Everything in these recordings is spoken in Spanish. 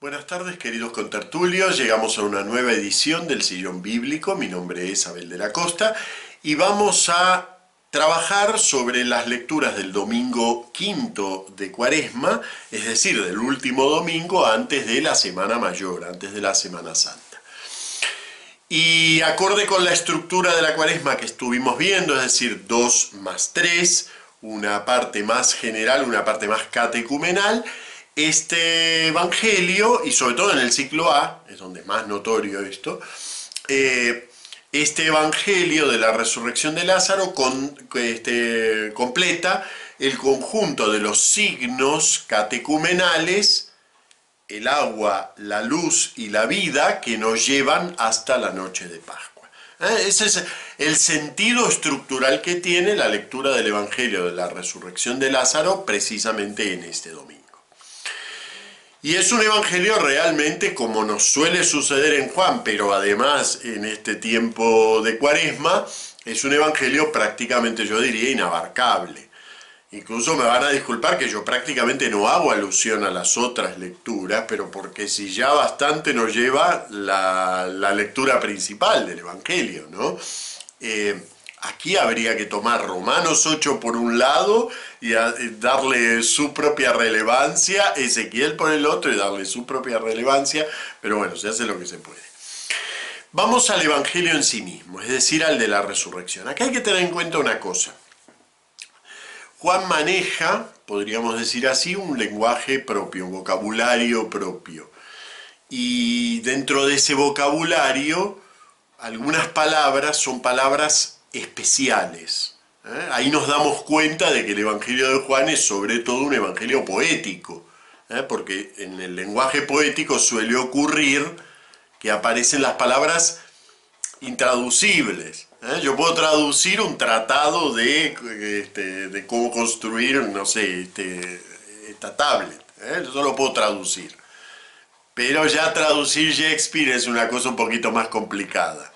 Buenas tardes queridos contertulios, llegamos a una nueva edición del Sillón Bíblico, mi nombre es Abel de la Costa y vamos a trabajar sobre las lecturas del domingo quinto de Cuaresma, es decir, del último domingo antes de la Semana Mayor, antes de la Semana Santa. Y acorde con la estructura de la Cuaresma que estuvimos viendo, es decir, 2 más 3, una parte más general, una parte más catecumenal, este Evangelio, y sobre todo en el ciclo A, es donde es más notorio esto, eh, este Evangelio de la resurrección de Lázaro este, completa el conjunto de los signos catecumenales, el agua, la luz y la vida que nos llevan hasta la noche de Pascua. ¿Eh? Ese es el sentido estructural que tiene la lectura del Evangelio de la resurrección de Lázaro precisamente en este domingo. Y es un evangelio realmente como nos suele suceder en Juan, pero además en este tiempo de cuaresma, es un evangelio prácticamente yo diría inabarcable. Incluso me van a disculpar que yo prácticamente no hago alusión a las otras lecturas, pero porque si ya bastante nos lleva la, lectura principal del Evangelio, ¿no? Eh, Aquí habría que tomar Romanos 8 por un lado y darle su propia relevancia, Ezequiel por el otro y darle su propia relevancia, pero bueno, se hace lo que se puede. Vamos al Evangelio en sí mismo, es decir, al de la resurrección. Acá hay que tener en cuenta una cosa. Juan maneja, podríamos decir así, un lenguaje propio, un vocabulario propio. Y dentro de ese vocabulario, algunas palabras son palabras especiales. ¿eh? Ahí nos damos cuenta de que el Evangelio de Juan es sobre todo un Evangelio poético, ¿eh? porque en el lenguaje poético suele ocurrir que aparecen las palabras intraducibles. ¿eh? Yo puedo traducir un tratado de, este, de cómo construir, no sé, este, esta tablet. Eso lo puedo traducir. Pero ya traducir Shakespeare es una cosa un poquito más complicada.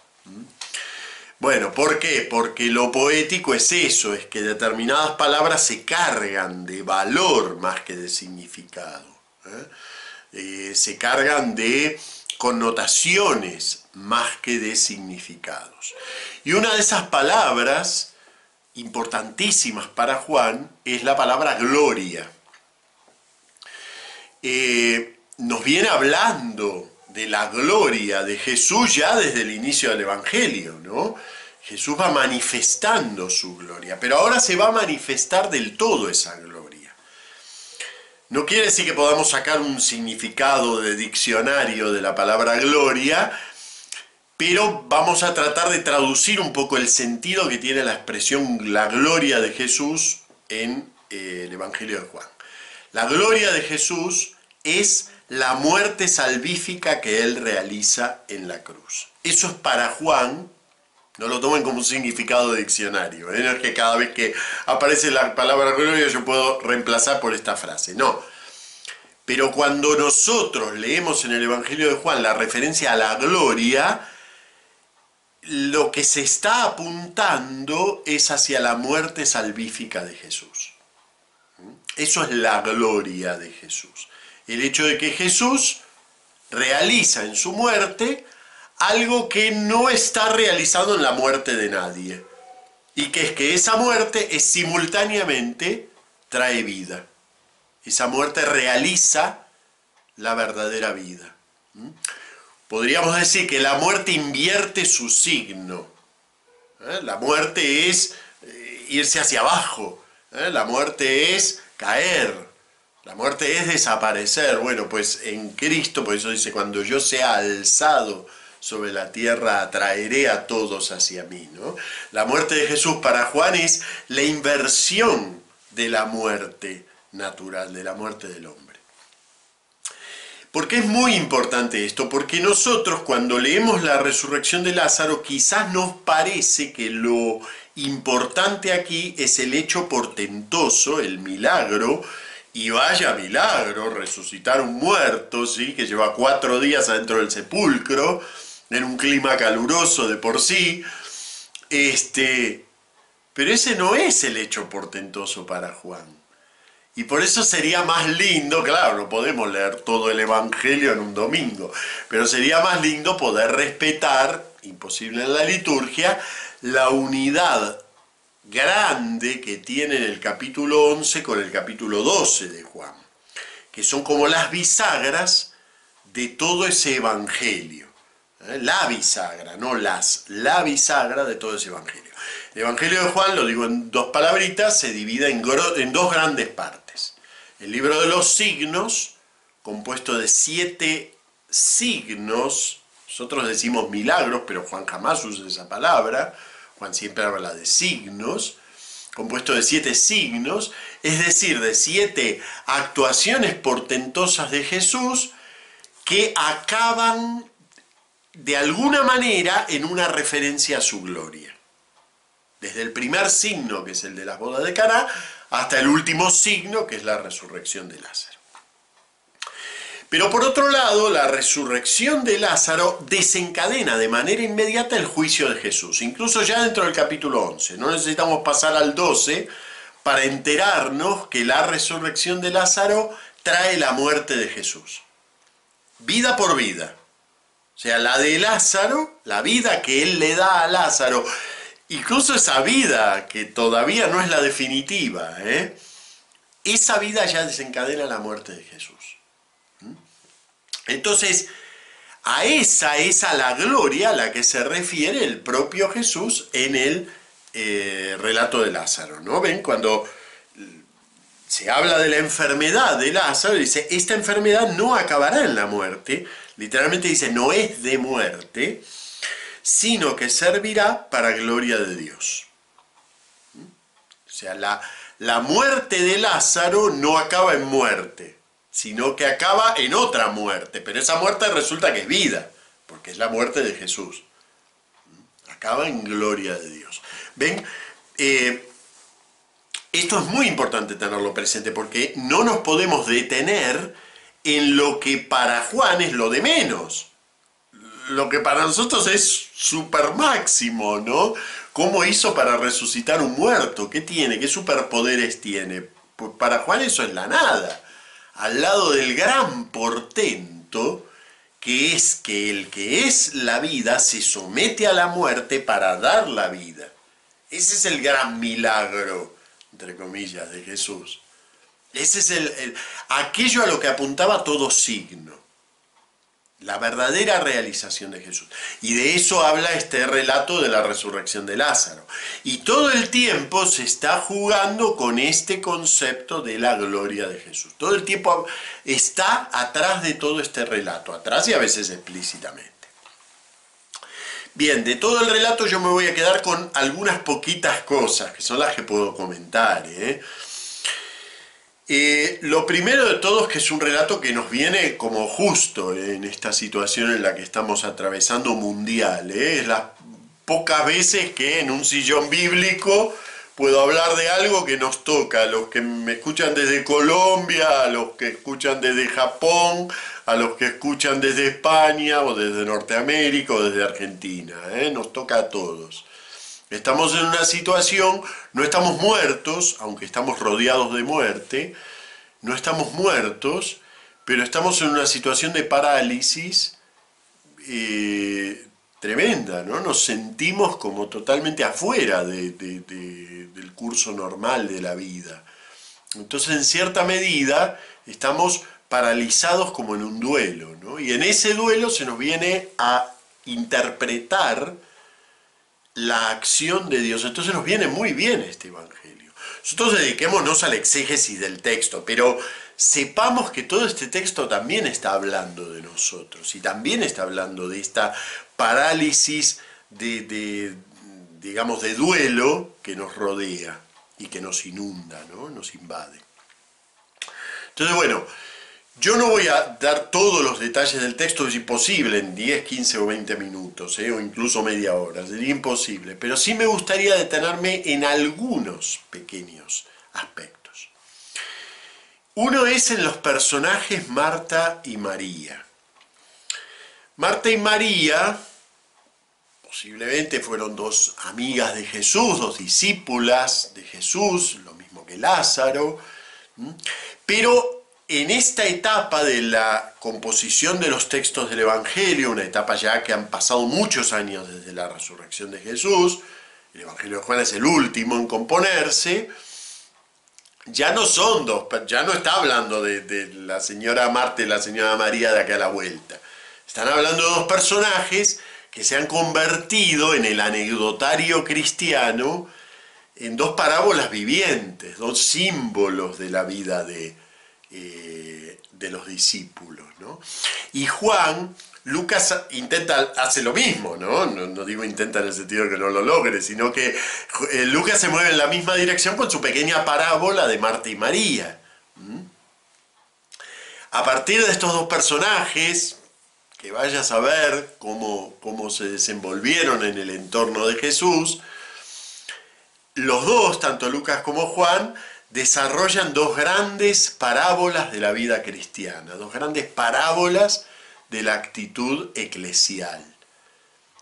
Bueno, ¿por qué? Porque lo poético es eso, es que determinadas palabras se cargan de valor más que de significado. ¿eh? Eh, se cargan de connotaciones más que de significados. Y una de esas palabras importantísimas para Juan es la palabra gloria. Eh, nos viene hablando de la gloria de Jesús ya desde el inicio del Evangelio, ¿no? Jesús va manifestando su gloria, pero ahora se va a manifestar del todo esa gloria. No quiere decir que podamos sacar un significado de diccionario de la palabra gloria, pero vamos a tratar de traducir un poco el sentido que tiene la expresión la gloria de Jesús en eh, el Evangelio de Juan. La gloria de Jesús es la muerte salvífica que él realiza en la cruz. Eso es para Juan, no lo tomen como un significado de diccionario, ¿eh? no es que cada vez que aparece la palabra gloria yo puedo reemplazar por esta frase, no. Pero cuando nosotros leemos en el Evangelio de Juan la referencia a la gloria, lo que se está apuntando es hacia la muerte salvífica de Jesús. Eso es la gloria de Jesús el hecho de que Jesús realiza en su muerte algo que no está realizado en la muerte de nadie. Y que es que esa muerte es simultáneamente trae vida. Esa muerte realiza la verdadera vida. ¿Mm? Podríamos decir que la muerte invierte su signo. ¿Eh? La muerte es eh, irse hacia abajo. ¿Eh? La muerte es caer. La muerte es desaparecer. Bueno, pues en Cristo, por eso dice, cuando yo sea alzado sobre la tierra, atraeré a todos hacia mí. ¿no? La muerte de Jesús para Juan es la inversión de la muerte natural, de la muerte del hombre. ¿Por qué es muy importante esto? Porque nosotros cuando leemos la resurrección de Lázaro quizás nos parece que lo importante aquí es el hecho portentoso, el milagro, y vaya milagro, resucitar un muerto, ¿sí? que lleva cuatro días adentro del sepulcro, en un clima caluroso de por sí. Este, pero ese no es el hecho portentoso para Juan. Y por eso sería más lindo, claro, no podemos leer todo el Evangelio en un domingo, pero sería más lindo poder respetar, imposible en la liturgia, la unidad grande que tiene el capítulo 11 con el capítulo 12 de Juan, que son como las bisagras de todo ese Evangelio. ¿eh? La bisagra, no las, la bisagra de todo ese Evangelio. El Evangelio de Juan, lo digo en dos palabritas, se divide en, en dos grandes partes. El libro de los signos, compuesto de siete signos, nosotros decimos milagros, pero Juan jamás usa esa palabra, Juan siempre habla de signos, compuesto de siete signos, es decir, de siete actuaciones portentosas de Jesús que acaban de alguna manera en una referencia a su gloria. Desde el primer signo, que es el de las bodas de Caná, hasta el último signo, que es la resurrección de Lázaro. Pero por otro lado, la resurrección de Lázaro desencadena de manera inmediata el juicio de Jesús, incluso ya dentro del capítulo 11. No necesitamos pasar al 12 para enterarnos que la resurrección de Lázaro trae la muerte de Jesús. Vida por vida. O sea, la de Lázaro, la vida que él le da a Lázaro, incluso esa vida que todavía no es la definitiva, ¿eh? esa vida ya desencadena la muerte de Jesús. Entonces, a esa es a la gloria a la que se refiere el propio Jesús en el eh, relato de Lázaro. ¿No ven? Cuando se habla de la enfermedad de Lázaro, dice, esta enfermedad no acabará en la muerte, literalmente dice, no es de muerte, sino que servirá para gloria de Dios. ¿Mm? O sea, la, la muerte de Lázaro no acaba en muerte, sino que acaba en otra muerte, pero esa muerte resulta que es vida, porque es la muerte de Jesús. Acaba en gloria de Dios. ¿Ven? Eh, esto es muy importante tenerlo presente porque no nos podemos detener en lo que para Juan es lo de menos. Lo que para nosotros es super máximo, ¿no? ¿Cómo hizo para resucitar un muerto? ¿Qué tiene? ¿Qué superpoderes tiene? Pues para Juan eso es la nada al lado del gran portento que es que el que es la vida se somete a la muerte para dar la vida. Ese es el gran milagro, entre comillas, de Jesús. Ese es el, aquello a lo que apuntaba todo signo la verdadera realización de Jesús. Y de eso habla este relato de la resurrección de Lázaro. Y todo el tiempo se está jugando con este concepto de la gloria de Jesús. Todo el tiempo está atrás de todo este relato, atrás y a veces explícitamente. Bien, de todo el relato yo me voy a quedar con algunas poquitas cosas, que son las que puedo comentar. ¿eh? Eh, lo primero de todo es que es un relato que nos viene como justo en esta situación en la que estamos atravesando mundial. ¿eh? Es las pocas veces que en un sillón bíblico puedo hablar de algo que nos toca, a los que me escuchan desde Colombia, a los que escuchan desde Japón, a los que escuchan desde España o desde Norteamérica o desde Argentina. ¿eh? Nos toca a todos. Estamos en una situación, no estamos muertos, aunque estamos rodeados de muerte, no estamos muertos, pero estamos en una situación de parálisis eh, tremenda, ¿no? Nos sentimos como totalmente afuera del curso normal de la vida. Entonces, en cierta medida, estamos paralizados como en un duelo, ¿no? Y en ese duelo se nos viene a interpretar la acción de Dios. Entonces nos viene muy bien este Evangelio. Nosotros dediquémonos a la exégesis del texto, pero sepamos que todo este texto también está hablando de nosotros y también está hablando de esta parálisis de, digamos, de duelo que nos rodea y que nos inunda, ¿no? nos invade. Entonces, bueno, yo no voy a dar todos los detalles del texto, es imposible en 10, 15 o 20 minutos, ¿eh? o incluso media hora, sería imposible, pero sí me gustaría detenerme en algunos pequeños aspectos. Uno es en los personajes Marta y María. Marta y María posiblemente fueron dos amigas de Jesús, dos discípulas de Jesús, lo mismo que Lázaro, Pero en esta etapa de la composición de los textos del Evangelio, una etapa ya que han pasado muchos años desde la resurrección de Jesús, el Evangelio de Juan es el último en componerse, ya no son dos, ya no está hablando de, la señora Marta y la señora María de acá a la vuelta. Están hablando de dos personajes que se han convertido en el anecdotario cristiano en dos parábolas vivientes, dos símbolos de la vida de, eh, de los discípulos. Y Juan, Lucas intenta, hace lo mismo, ¿no? ¿no? digo intenta en el sentido de que no lo logre, sino que eh, Lucas se mueve en la misma dirección con su pequeña parábola de Marta y María. A partir de estos dos personajes, que vayas a ver cómo, cómo se desenvolvieron en el entorno de Jesús, los dos, tanto Lucas como Juan, desarrollan dos grandes parábolas de la vida cristiana, dos grandes parábolas de la actitud eclesial.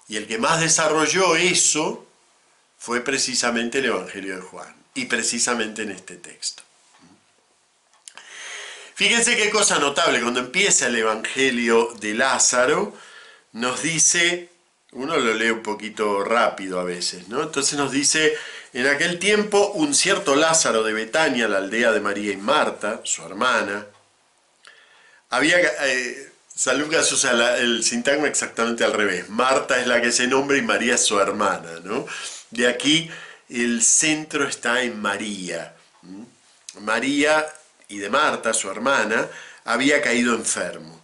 Y el que más desarrolló eso fue precisamente el Evangelio de Juan, y precisamente en este texto. Fíjense qué cosa notable, cuando empieza el Evangelio de Lázaro, nos dice, uno lo lee un poquito rápido a veces, ¿no? Entonces nos dice, en aquel tiempo un cierto Lázaro de Betania, la aldea de María y Marta, su hermana, había... Eh, San Lucas usa el sintagma exactamente al revés. Marta es la que se nombra y María es su hermana, ¿no? De aquí el centro está en María. María y de Marta, su hermana, había caído enfermo.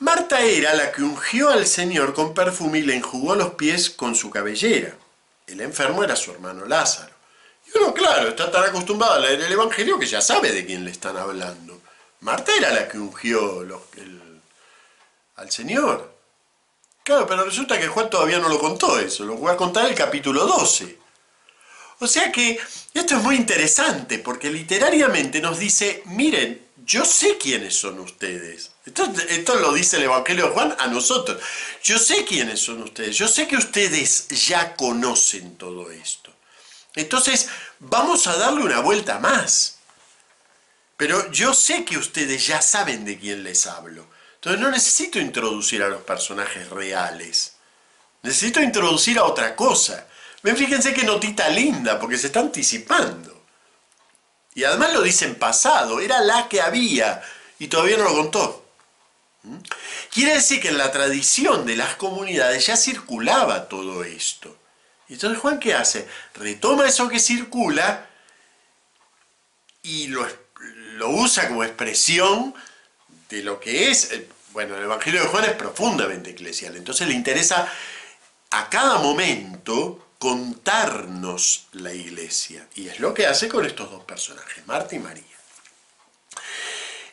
Marta era la que ungió al Señor con perfume y le enjugó los pies con su cabellera. El enfermo era su hermano Lázaro. Y uno, claro, está tan acostumbrado a leer el Evangelio que ya sabe de quién le están hablando. Marta era la que ungió al Señor. Claro, pero resulta que Juan todavía no lo contó eso, lo voy a contar el capítulo 12. O sea que esto es muy interesante porque literariamente nos dice, miren, yo sé quiénes son ustedes. Esto, esto, lo dice el Evangelio de Juan a nosotros. Yo sé quiénes son ustedes. Yo sé que ustedes ya conocen todo esto. Entonces, vamos a darle una vuelta más. Pero yo sé que ustedes ya saben de quién les hablo. Entonces no necesito introducir a los personajes reales. Necesito introducir a otra cosa. Ven, fíjense qué notita linda, porque se está anticipando. Y además lo dice pasado, era la que había y todavía no lo contó. ¿Mm? Quiere decir que en la tradición de las comunidades ya circulaba todo esto. Entonces Juan, ¿qué hace? Retoma eso que circula y lo, lo usa como expresión de lo que es. Bueno, el Evangelio de Juan es profundamente eclesial, entonces le interesa a cada momento contarnos la iglesia. Y es lo que hace con estos dos personajes, Marta y María.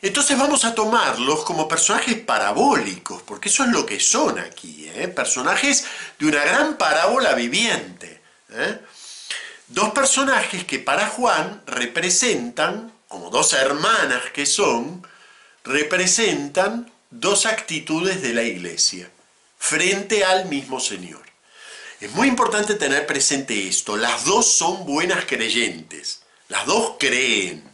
Entonces vamos a tomarlos como personajes parabólicos, porque eso es lo que son aquí, ¿eh? personajes de una gran parábola viviente. ¿eh? Dos personajes que para Juan representan, como dos hermanas que son, representan dos actitudes de la iglesia frente al mismo Señor. Es muy importante tener presente esto. Las dos son buenas creyentes. Las dos creen.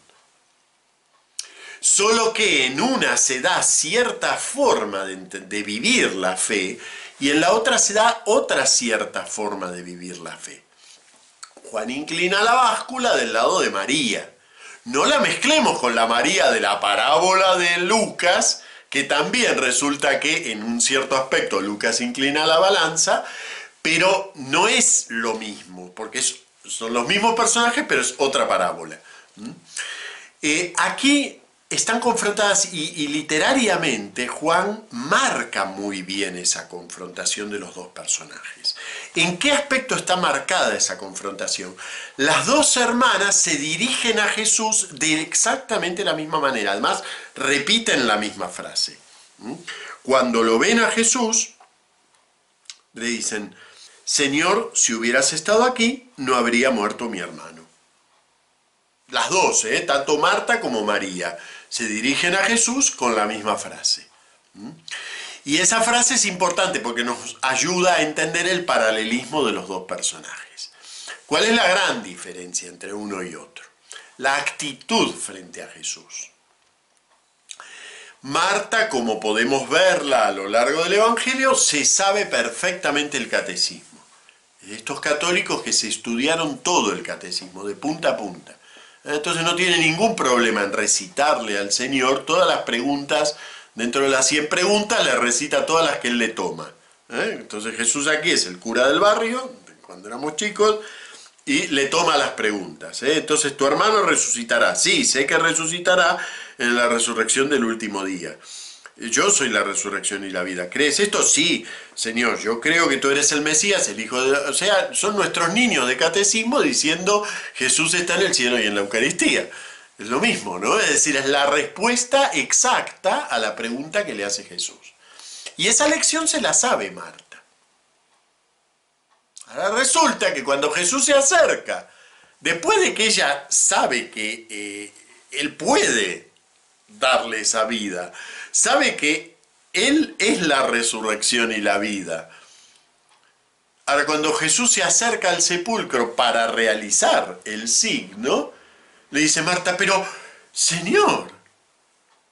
Solo que en una se da cierta forma de, de, vivir la fe y en la otra se da otra cierta forma de vivir la fe. Juan inclina la báscula del lado de María. No la mezclemos con la María de la parábola de Lucas, que también resulta que en un cierto aspecto Lucas inclina la balanza, pero no es lo mismo, porque son los mismos personajes, pero es otra parábola. Eh, aquí están confrontadas y, literariamente Juan marca muy bien esa confrontación de los dos personajes. ¿En qué aspecto está marcada esa confrontación? Las dos hermanas se dirigen a Jesús de exactamente la misma manera, además repiten la misma frase. Cuando lo ven a Jesús, le dicen, Señor, si hubieras estado aquí, no habría muerto mi hermano. Las dos, ¿eh? tanto Marta como María, se dirigen a Jesús con la misma frase. Y esa frase es importante porque nos ayuda a entender el paralelismo de los dos personajes. ¿Cuál es la gran diferencia entre uno y otro? la actitud frente a Jesús. Marta, como podemos verla a lo largo del Evangelio, se sabe perfectamente el catecismo. Estos católicos que se estudiaron todo el catecismo, de punta a punta. Entonces no tiene ningún problema en recitarle al Señor todas las preguntas, dentro de las 100 preguntas le recita todas las que él le toma. ¿eh? Entonces Jesús aquí es el cura del barrio, cuando éramos chicos, y le toma las preguntas. ¿eh? Entonces tu hermano resucitará. Sí, sé que resucitará en la resurrección del último día. Yo soy la resurrección y la vida. ¿Crees esto? Sí, Señor, yo creo que tú eres el Mesías, el Hijo de... O sea, son nuestros niños de catecismo diciendo Jesús está en el cielo y en la Eucaristía. Es lo mismo, ¿no? Es decir, es la respuesta exacta a la pregunta que le hace Jesús. Y esa lección se la sabe Marta. Ahora resulta que cuando Jesús se acerca, después de que ella sabe que eh, Él puede darle esa vida, sabe que Él es la resurrección y la vida. Ahora, cuando Jesús se acerca al sepulcro para realizar el signo, le dice Marta, pero Señor,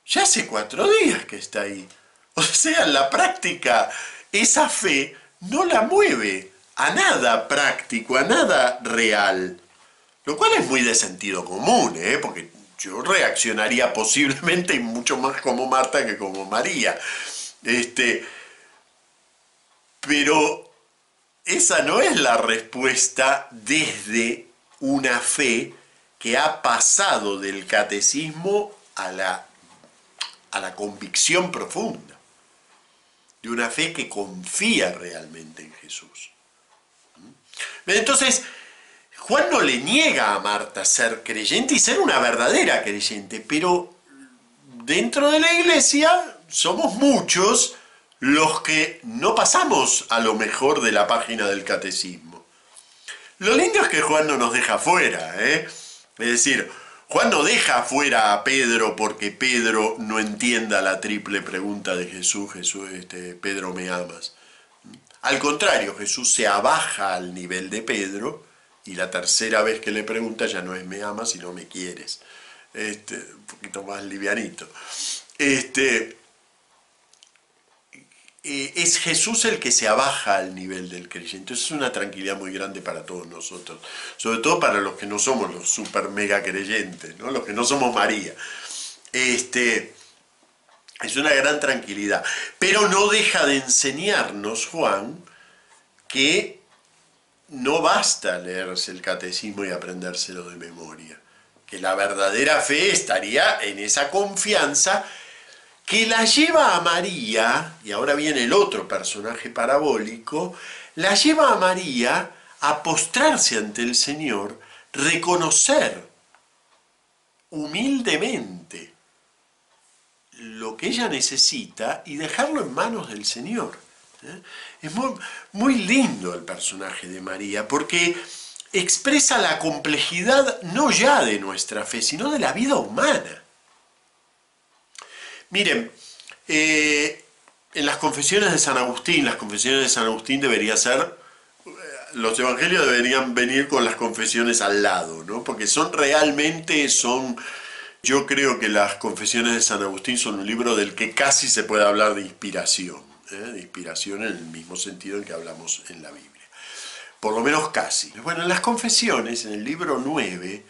ya hace cuatro días que está ahí. O sea, la práctica, esa fe no la mueve a nada práctico, a nada real. Lo cual es muy de sentido común, ¿eh? porque yo reaccionaría posiblemente mucho más como Marta que como María. Este, pero esa no es la respuesta desde una fe que ha pasado del catecismo a la, a la convicción profunda, de una fe que confía realmente en Jesús. ¿Mm? Entonces, Juan no le niega a Marta ser creyente y ser una verdadera creyente, pero dentro de la iglesia somos muchos los que no pasamos a lo mejor de la página del catecismo. Lo lindo es que Juan no nos deja fuera, ¿eh? Es decir, Juan no deja fuera a Pedro porque Pedro no entienda la triple pregunta de Jesús, Jesús, este, Pedro me amas. Al contrario, Jesús se abaja al nivel de Pedro y la tercera vez que le pregunta ya no es me amas, sino me quieres. Este, un poquito más livianito. Este, eh, es Jesús el que se abaja al nivel del creyente. Eso es una tranquilidad muy grande para todos nosotros, sobre todo para los que no somos los super mega creyentes, ¿no? los que no somos María. Este, es una gran tranquilidad. Pero no deja de enseñarnos, Juan, que no basta leerse el catecismo y aprendérselo de memoria, que la verdadera fe estaría en esa confianza que la lleva a María, y ahora viene el otro personaje parabólico, la lleva a María a postrarse ante el Señor, reconocer humildemente lo que ella necesita y dejarlo en manos del Señor. ¿eh? Es muy, lindo el personaje de María porque expresa la complejidad no ya de nuestra fe, sino de la vida humana. Miren, eh, en las confesiones de San Agustín, las confesiones de San Agustín debería ser, eh, los evangelios deberían venir con las confesiones al lado, ¿no? Porque son realmente, son, yo creo que las confesiones de San Agustín son un libro del que casi se puede hablar de inspiración. ¿Eh? de inspiración en el mismo sentido en que hablamos en la Biblia. Por lo menos casi. Bueno, en las confesiones, en el libro 9,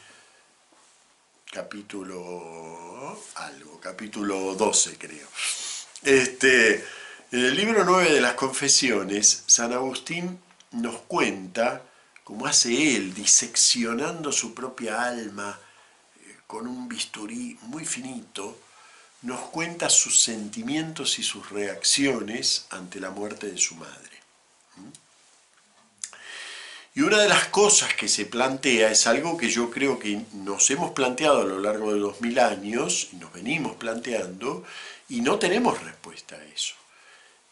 capítulo algo, capítulo 12 creo. Este, en el libro 9 de las confesiones, San Agustín nos cuenta cómo hace él, diseccionando su propia alma eh, con un bisturí muy finito, nos cuenta sus sentimientos y sus reacciones ante la muerte de su madre. ¿Mm? Y una de las cosas que se plantea es algo que yo creo que nos hemos planteado a lo largo de dos mil años, y nos venimos planteando, y no tenemos respuesta a eso.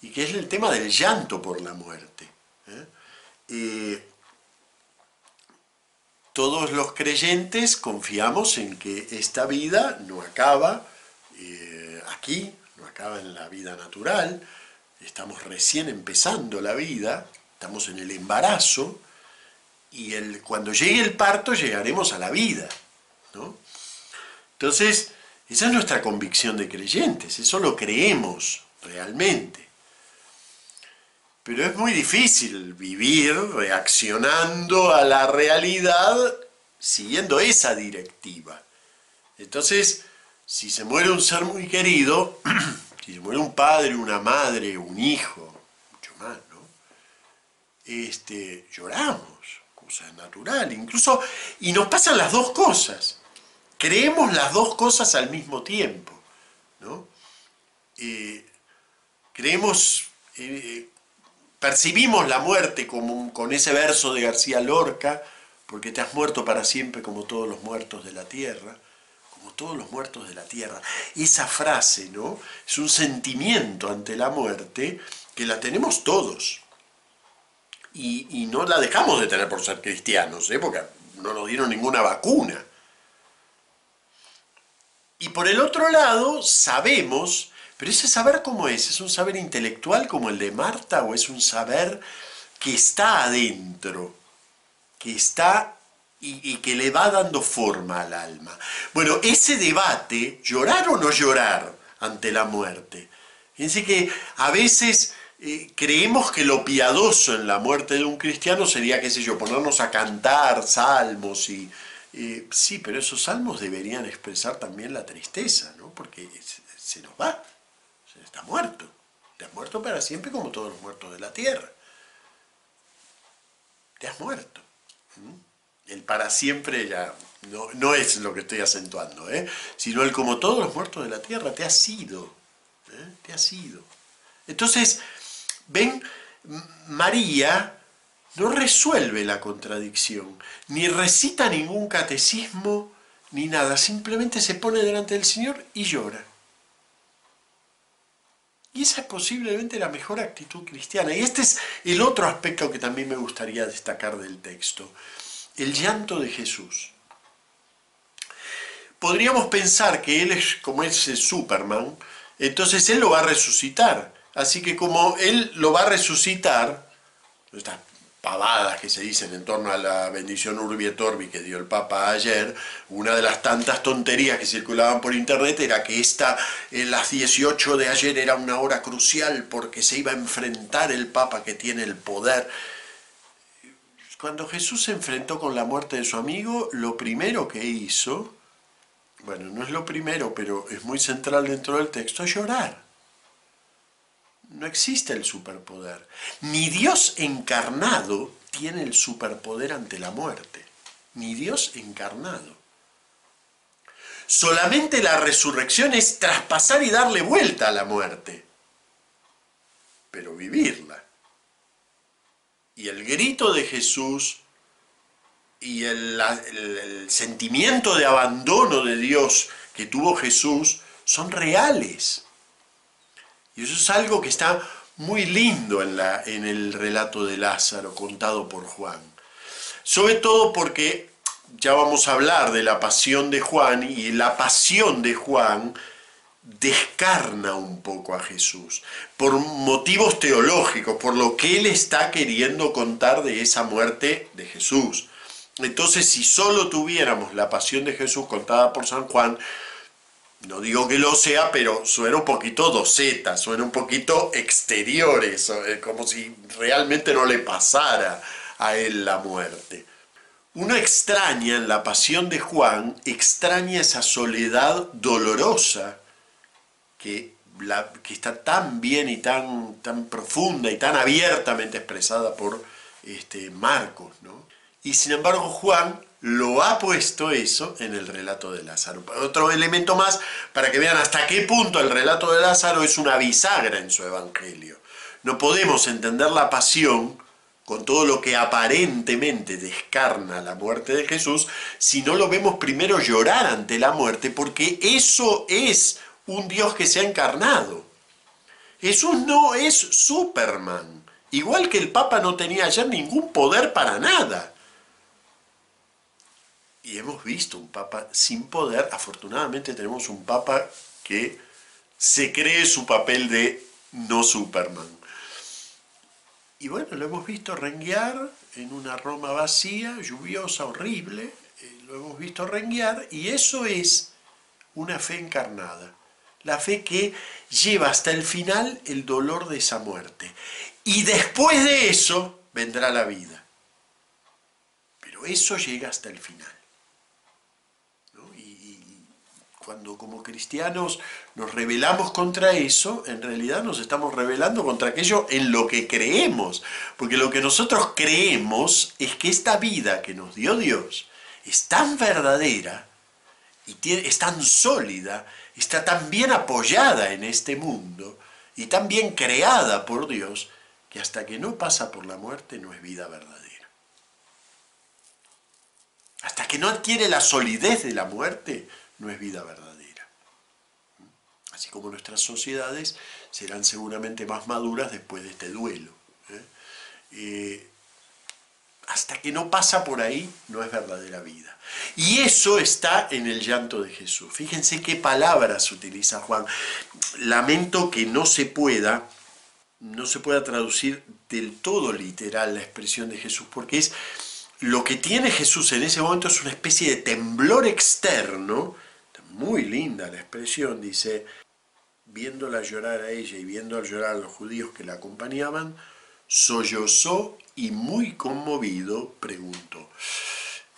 Y que es el tema del llanto por la muerte. ¿eh? Eh, todos los creyentes confiamos en que esta vida no acaba, eh, aquí, no acaba en la vida natural, estamos recién empezando la vida, estamos en el embarazo, y el, cuando llegue el parto llegaremos a la vida. ¿no? Entonces, esa es nuestra convicción de creyentes, eso lo creemos realmente. Pero es muy difícil vivir reaccionando a la realidad siguiendo esa directiva. Entonces, si se muere un ser muy querido, si se muere un padre, una madre, un hijo, mucho más, ¿no? Este, lloramos, cosa natural, incluso, y nos pasan las dos cosas. Creemos las dos cosas al mismo tiempo, ¿no? Eh, creemos, eh, percibimos la muerte como con ese verso de García Lorca, porque te has muerto para siempre como todos los muertos de la tierra, todos los muertos de la tierra. Esa frase, ¿no? Es un sentimiento ante la muerte que la tenemos todos. Y, no la dejamos de tener por ser cristianos, ¿eh? porque no nos dieron ninguna vacuna. Y por el otro lado, sabemos, pero ese saber cómo es, ¿es un saber intelectual como el de Marta o es un saber que está adentro? que está y, que le va dando forma al alma. Bueno, ese debate, llorar o no llorar ante la muerte. Fíjense que a veces eh, creemos que lo piadoso en la muerte de un cristiano sería, qué sé yo, ponernos a cantar salmos y... Eh, sí, pero esos salmos deberían expresar también la tristeza, ¿no? Porque se, nos va, se está muerto, te has muerto para siempre como todos los muertos de la tierra. Te has muerto. El para siempre ya no, es lo que estoy acentuando, ¿eh? sino el como todos los muertos de la tierra, te ha sido. ¿eh? Te ha sido. Entonces, ven, María no resuelve la contradicción, ni recita ningún catecismo, ni nada, simplemente se pone delante del Señor y llora. Y esa es posiblemente la mejor actitud cristiana. Y este es el otro aspecto que también me gustaría destacar del texto. El llanto de Jesús. Podríamos pensar que Él es como ese Superman, entonces Él lo va a resucitar. Así que como Él lo va a resucitar, pavadas que se dicen en torno a la bendición Urbi et Orbi que dio el Papa ayer, una de las tantas tonterías que circulaban por internet era que esta, en las 18 de ayer, era una hora crucial porque se iba a enfrentar el Papa que tiene el poder. Cuando Jesús se enfrentó con la muerte de su amigo, lo primero que hizo, bueno, no es lo primero, pero es muy central dentro del texto, es llorar. No existe el superpoder. Ni Dios encarnado tiene el superpoder ante la muerte. Ni Dios encarnado. Solamente la resurrección es traspasar y darle vuelta a la muerte, pero vivirla. Y el grito de Jesús y el, sentimiento de abandono de Dios que tuvo Jesús son reales. Y eso es algo que está muy lindo en, la, en el relato de Lázaro contado por Juan. Sobre todo porque ya vamos a hablar de la pasión de Juan y la pasión de Juan descarna un poco a Jesús, por motivos teológicos, por lo que él está queriendo contar de esa muerte de Jesús. Entonces, si solo tuviéramos la pasión de Jesús contada por San Juan, no digo que lo sea, pero suena un poquito doceta, suena un poquito exterior eso, como si realmente no le pasara a él la muerte. Uno extraña en la pasión de Juan, extraña esa soledad dolorosa que, está tan bien y tan, tan profunda y tan abiertamente expresada por este, Marcos. ¿no? Y sin embargo Juan lo ha puesto eso en el relato de Lázaro. Otro elemento más para que vean hasta qué punto el relato de Lázaro es una bisagra en su evangelio. No podemos entender la pasión con todo lo que aparentemente descarna la muerte de Jesús si no lo vemos primero llorar ante la muerte, porque eso es un Dios que se ha encarnado. Jesús no es Superman. Igual que el Papa no tenía ayer ningún poder para nada y hemos visto un papa sin poder. Afortunadamente tenemos un papa que se cree su papel de no Superman. Y bueno, lo hemos visto renguear en una Roma vacía, lluviosa, horrible. Eh, lo hemos visto renguear y eso es una fe encarnada, la fe que lleva hasta el final el dolor de esa muerte. Y después de eso vendrá la vida. Pero eso llega hasta el final. cuando como cristianos nos rebelamos contra eso, en realidad nos estamos rebelando contra aquello en lo que creemos. Porque lo que nosotros creemos es que esta vida que nos dio Dios es tan verdadera y es tan sólida, está tan bien apoyada en este mundo y tan bien creada por Dios, que hasta que no pasa por la muerte no es vida verdadera. Hasta que no adquiere la solidez de la muerte, no es vida verdadera. Así como nuestras sociedades serán seguramente más maduras después de este duelo. ¿eh? Eh, hasta que no pasa por ahí, no es verdadera vida. Y eso está en el llanto de Jesús. Fíjense qué palabras utiliza Juan. Lamento que no se pueda, no se pueda traducir del todo literal la expresión de Jesús, porque es lo que tiene Jesús en ese momento es una especie de temblor externo, muy linda la expresión, dice, viéndola llorar a ella y viendo llorar a los judíos que la acompañaban, sollozó y muy conmovido preguntó.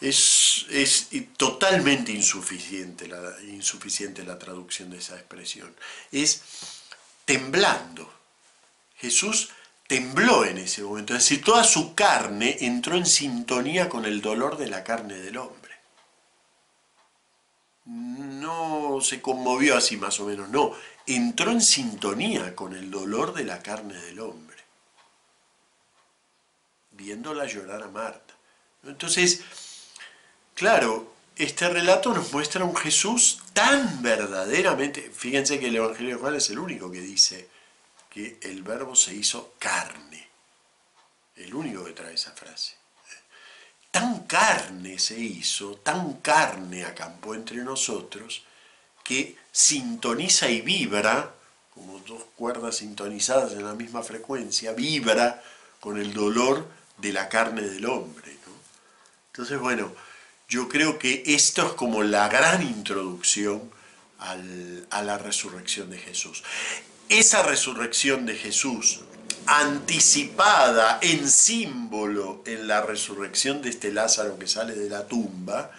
Es, es totalmente insuficiente la, insuficiente la traducción de esa expresión. Es temblando. Jesús tembló en ese momento, es decir, toda su carne entró en sintonía con el dolor de la carne del hombre. No se conmovió así más o menos, no, entró en sintonía con el dolor de la carne del hombre, viéndola llorar a Marta. Entonces, claro, este relato nos muestra un Jesús tan verdaderamente, fíjense que el Evangelio de Juan es el único que dice que el verbo se hizo carne, el único que trae esa frase. Tan carne se hizo, tan carne acampó entre nosotros, que sintoniza y vibra, como dos cuerdas sintonizadas en la misma frecuencia, vibra con el dolor de la carne del hombre. Entonces, bueno, yo creo que esto es como la gran introducción a la resurrección de Jesús. Esa resurrección de Jesús, anticipada en símbolo en la resurrección de este Lázaro que sale de la tumba,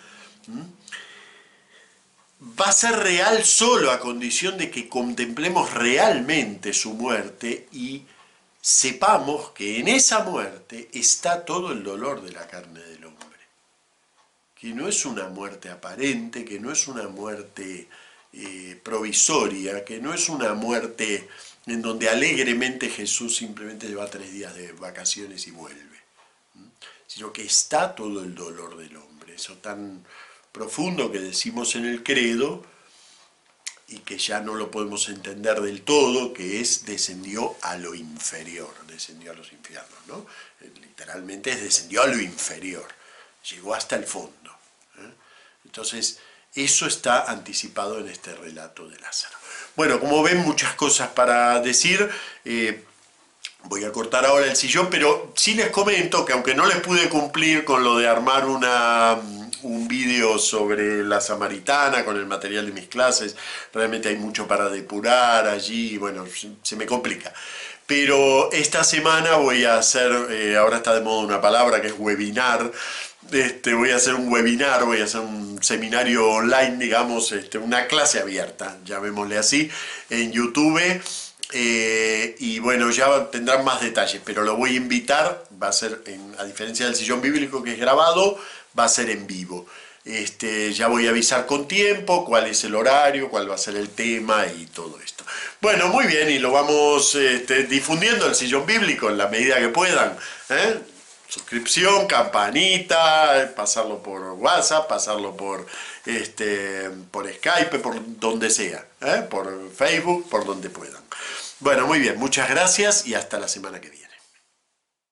va a ser real solo a condición de que contemplemos realmente su muerte y sepamos que en esa muerte está todo el dolor de la carne del hombre. Que no es una muerte aparente, que no es una muerte eh, provisoria, que no es una muerte en donde alegremente Jesús simplemente lleva tres días de vacaciones y vuelve, sino que está todo el dolor del hombre, eso tan profundo que decimos en el credo y que ya no lo podemos entender del todo, que es descendió a lo inferior, descendió a los infiernos, ¿no? Literalmente es descendió a lo inferior, llegó hasta el fondo. ¿eh? Entonces, eso está anticipado en este relato de Lázaro. Bueno, como ven, muchas cosas para decir. Eh, voy a cortar ahora el sillón, pero sí les comento que aunque no les pude cumplir con lo de armar una un vídeo sobre la samaritana con el material de mis clases, realmente hay mucho para depurar allí, bueno, se, me complica. Pero esta semana voy a hacer, eh, ahora está de moda una palabra que es webinar, este, voy a hacer un webinar, voy a hacer un seminario online, digamos, este, una clase abierta, llamémosle así, en YouTube. Eh, y bueno, ya tendrán más detalles, pero lo voy a invitar, va a ser, a diferencia del sillón bíblico que es grabado, va a ser en vivo. Este, ya voy a avisar con tiempo cuál es el horario, cuál va a ser el tema y todo esto. Bueno, muy bien, y lo vamos este, difundiendo el sillón bíblico en la medida que puedan. ¿eh? Suscripción, campanita, pasarlo por WhatsApp, pasarlo por, este, por Skype, por donde sea, ¿eh? por Facebook, por donde puedan. Bueno, muy bien, muchas gracias y hasta la semana que viene.